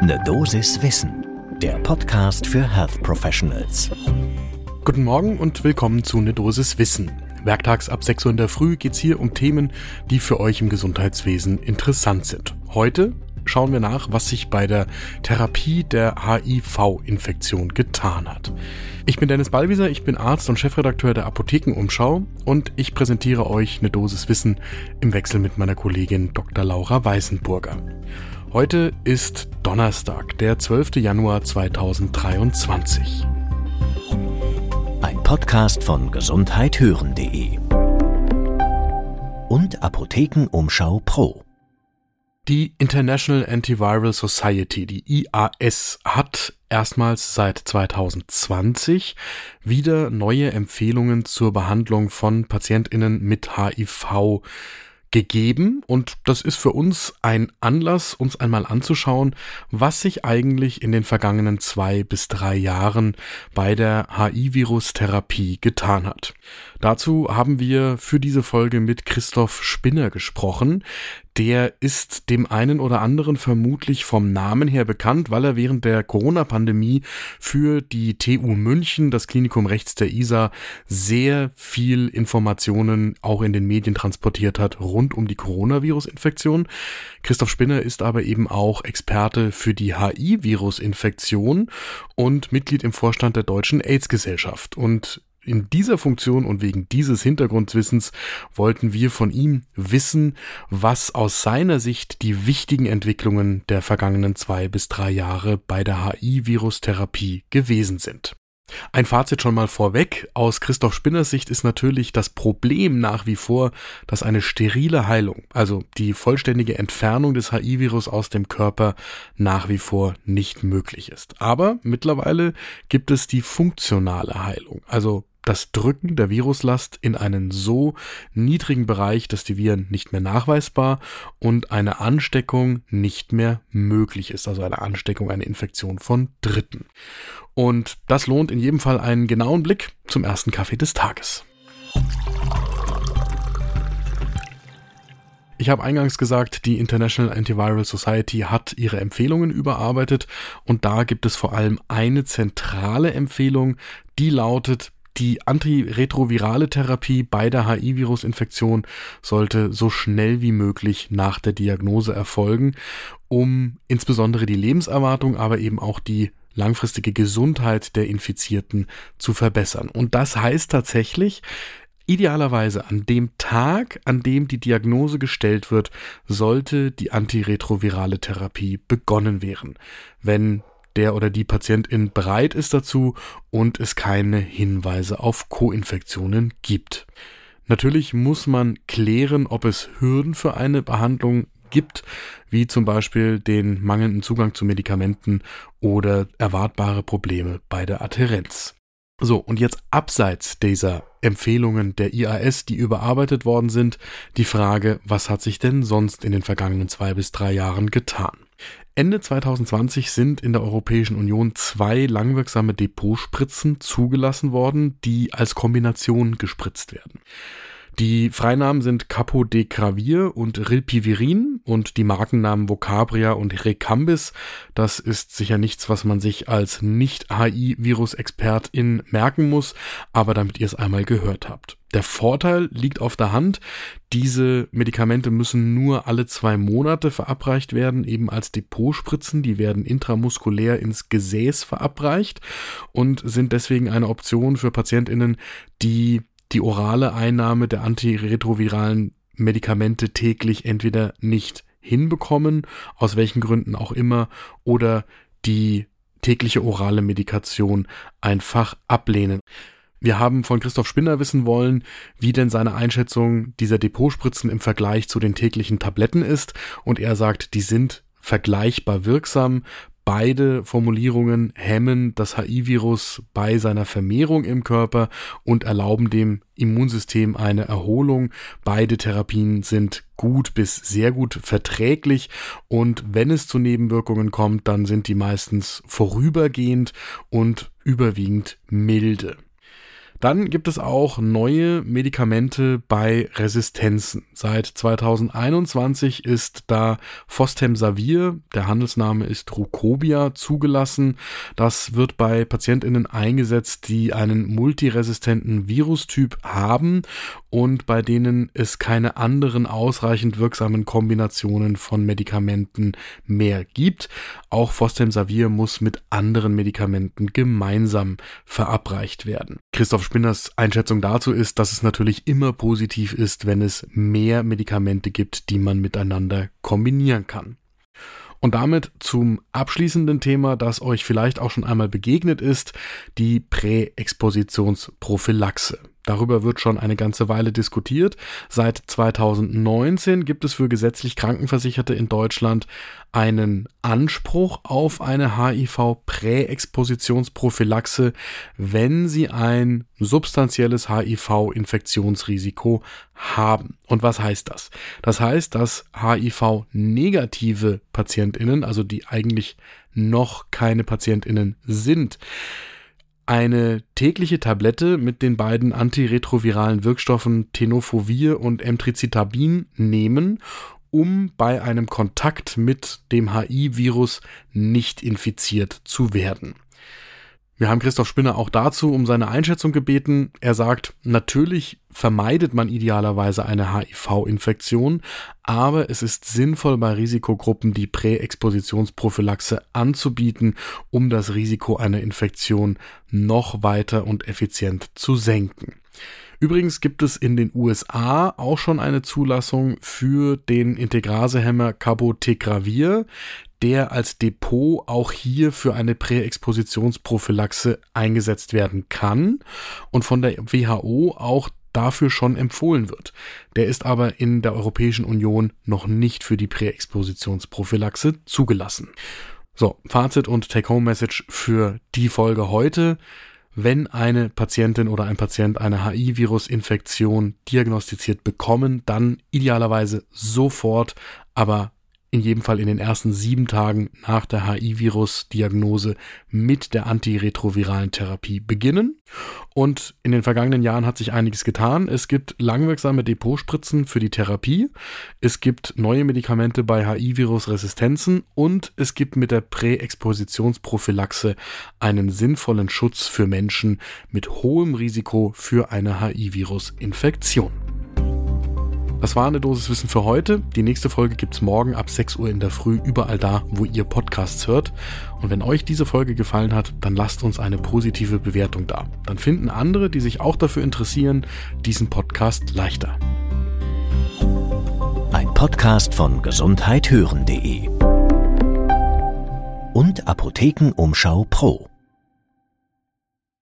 Ne Dosis Wissen, der Podcast für Health Professionals. Guten Morgen und willkommen zu Ne Dosis Wissen. Werktags ab 6 Uhr in der Früh geht's hier um Themen, die für euch im Gesundheitswesen interessant sind. Heute schauen wir nach, was sich bei der Therapie der HIV-Infektion getan hat. Ich bin Dennis Ballwieser, ich bin Arzt und Chefredakteur der Apothekenumschau und ich präsentiere euch eine Dosis Wissen im Wechsel mit meiner Kollegin Dr. Laura Weißenburger. Heute ist Donnerstag, der 12. Januar 2023. Ein Podcast von gesundheithören.de und Apothekenumschau Pro. Die International Antiviral Society, die IAS, hat erstmals seit 2020 wieder neue Empfehlungen zur Behandlung von Patientinnen mit HIV gegeben und das ist für uns ein Anlass, uns einmal anzuschauen, was sich eigentlich in den vergangenen zwei bis drei Jahren bei der HIV-Virus-Therapie getan hat. Dazu haben wir für diese Folge mit Christoph Spinner gesprochen. Der ist dem einen oder anderen vermutlich vom Namen her bekannt, weil er während der Corona-Pandemie für die TU München, das Klinikum rechts der ISA, sehr viel Informationen auch in den Medien transportiert hat rund um die Coronavirus-Infektion. Christoph Spinner ist aber eben auch Experte für die HI-Virus-Infektion und Mitglied im Vorstand der Deutschen AIDS-Gesellschaft. Und in dieser Funktion und wegen dieses Hintergrundwissens wollten wir von ihm wissen, was aus seiner Sicht die wichtigen Entwicklungen der vergangenen zwei bis drei Jahre bei der HI-Virustherapie gewesen sind. Ein Fazit schon mal vorweg. Aus Christoph Spinners Sicht ist natürlich das Problem nach wie vor, dass eine sterile Heilung, also die vollständige Entfernung des HIV-Virus aus dem Körper, nach wie vor nicht möglich ist. Aber mittlerweile gibt es die funktionale Heilung, also das Drücken der Viruslast in einen so niedrigen Bereich, dass die Viren nicht mehr nachweisbar und eine Ansteckung nicht mehr möglich ist, also eine Ansteckung, eine Infektion von Dritten. Und das lohnt in jedem Fall einen genauen Blick zum ersten Kaffee des Tages. Ich habe eingangs gesagt, die International Antiviral Society hat ihre Empfehlungen überarbeitet und da gibt es vor allem eine zentrale Empfehlung, die lautet, die antiretrovirale Therapie bei der HIV-Virus-Infektion sollte so schnell wie möglich nach der Diagnose erfolgen, um insbesondere die Lebenserwartung, aber eben auch die langfristige Gesundheit der Infizierten zu verbessern. Und das heißt tatsächlich, Idealerweise an dem Tag, an dem die Diagnose gestellt wird, sollte die antiretrovirale Therapie begonnen werden. Wenn der oder die Patientin bereit ist dazu und es keine Hinweise auf Co-Infektionen gibt. Natürlich muss man klären, ob es Hürden für eine Behandlung gibt, wie zum Beispiel den mangelnden Zugang zu Medikamenten oder erwartbare Probleme bei der Adherenz. So, und jetzt abseits dieser Empfehlungen der IAS, die überarbeitet worden sind, die Frage, was hat sich denn sonst in den vergangenen zwei bis drei Jahren getan? Ende 2020 sind in der Europäischen Union zwei langwirksame Depotspritzen zugelassen worden, die als Kombination gespritzt werden. Die Freinamen sind Capodecravir und Rilpivirin und die Markennamen Vocabria und Recambis. Das ist sicher nichts, was man sich als Nicht-HI-Virus-Expertin merken muss, aber damit ihr es einmal gehört habt. Der Vorteil liegt auf der Hand. Diese Medikamente müssen nur alle zwei Monate verabreicht werden, eben als Depotspritzen. Die werden intramuskulär ins Gesäß verabreicht und sind deswegen eine Option für PatientInnen, die die orale Einnahme der antiretroviralen Medikamente täglich entweder nicht hinbekommen, aus welchen Gründen auch immer, oder die tägliche orale Medikation einfach ablehnen. Wir haben von Christoph Spinner wissen wollen, wie denn seine Einschätzung dieser Depotspritzen im Vergleich zu den täglichen Tabletten ist, und er sagt, die sind vergleichbar wirksam. Beide Formulierungen hemmen das HIV-Virus bei seiner Vermehrung im Körper und erlauben dem Immunsystem eine Erholung. Beide Therapien sind gut bis sehr gut verträglich und wenn es zu Nebenwirkungen kommt, dann sind die meistens vorübergehend und überwiegend milde. Dann gibt es auch neue Medikamente bei Resistenzen. Seit 2021 ist da Fostemsavir, der Handelsname ist Rucobia, zugelassen. Das wird bei PatientInnen eingesetzt, die einen multiresistenten Virustyp haben und bei denen es keine anderen ausreichend wirksamen Kombinationen von Medikamenten mehr gibt. Auch Fostemsavir muss mit anderen Medikamenten gemeinsam verabreicht werden. Christoph Spinners Einschätzung dazu ist, dass es natürlich immer positiv ist, wenn es mehr Medikamente gibt, die man miteinander kombinieren kann. Und damit zum abschließenden Thema, das euch vielleicht auch schon einmal begegnet ist, die Präexpositionsprophylaxe. Darüber wird schon eine ganze Weile diskutiert. Seit 2019 gibt es für gesetzlich Krankenversicherte in Deutschland einen Anspruch auf eine HIV-Präexpositionsprophylaxe, wenn sie ein substanzielles HIV-Infektionsrisiko haben. Und was heißt das? Das heißt, dass HIV-negative Patientinnen, also die eigentlich noch keine Patientinnen sind, eine tägliche Tablette mit den beiden antiretroviralen Wirkstoffen Tenofovir und Emtricitabin nehmen, um bei einem Kontakt mit dem HI-Virus nicht infiziert zu werden. Wir haben Christoph Spinner auch dazu um seine Einschätzung gebeten. Er sagt, natürlich vermeidet man idealerweise eine HIV-Infektion, aber es ist sinnvoll bei Risikogruppen die Präexpositionsprophylaxe anzubieten, um das Risiko einer Infektion noch weiter und effizient zu senken. Übrigens gibt es in den USA auch schon eine Zulassung für den Integrasehemmer Cabotegravir, der als Depot auch hier für eine Präexpositionsprophylaxe eingesetzt werden kann und von der WHO auch dafür schon empfohlen wird. Der ist aber in der Europäischen Union noch nicht für die Präexpositionsprophylaxe zugelassen. So, Fazit und Take-Home-Message für die Folge heute. Wenn eine Patientin oder ein Patient eine HI-Virus-Infektion diagnostiziert bekommen, dann idealerweise sofort, aber in jedem Fall in den ersten sieben Tagen nach der HIV-Virus-Diagnose mit der antiretroviralen Therapie beginnen. Und in den vergangenen Jahren hat sich einiges getan. Es gibt langwirksame Depotspritzen für die Therapie. Es gibt neue Medikamente bei HIV-Virus-Resistenzen und es gibt mit der Präexpositionsprophylaxe einen sinnvollen Schutz für Menschen mit hohem Risiko für eine HIV-Virus-Infektion. Das war eine Dosis Wissen für heute. Die nächste Folge gibt's morgen ab 6 Uhr in der Früh überall da, wo ihr Podcasts hört. Und wenn euch diese Folge gefallen hat, dann lasst uns eine positive Bewertung da. Dann finden andere, die sich auch dafür interessieren, diesen Podcast leichter. Ein Podcast von gesundheithören.de und Apothekenumschau Pro.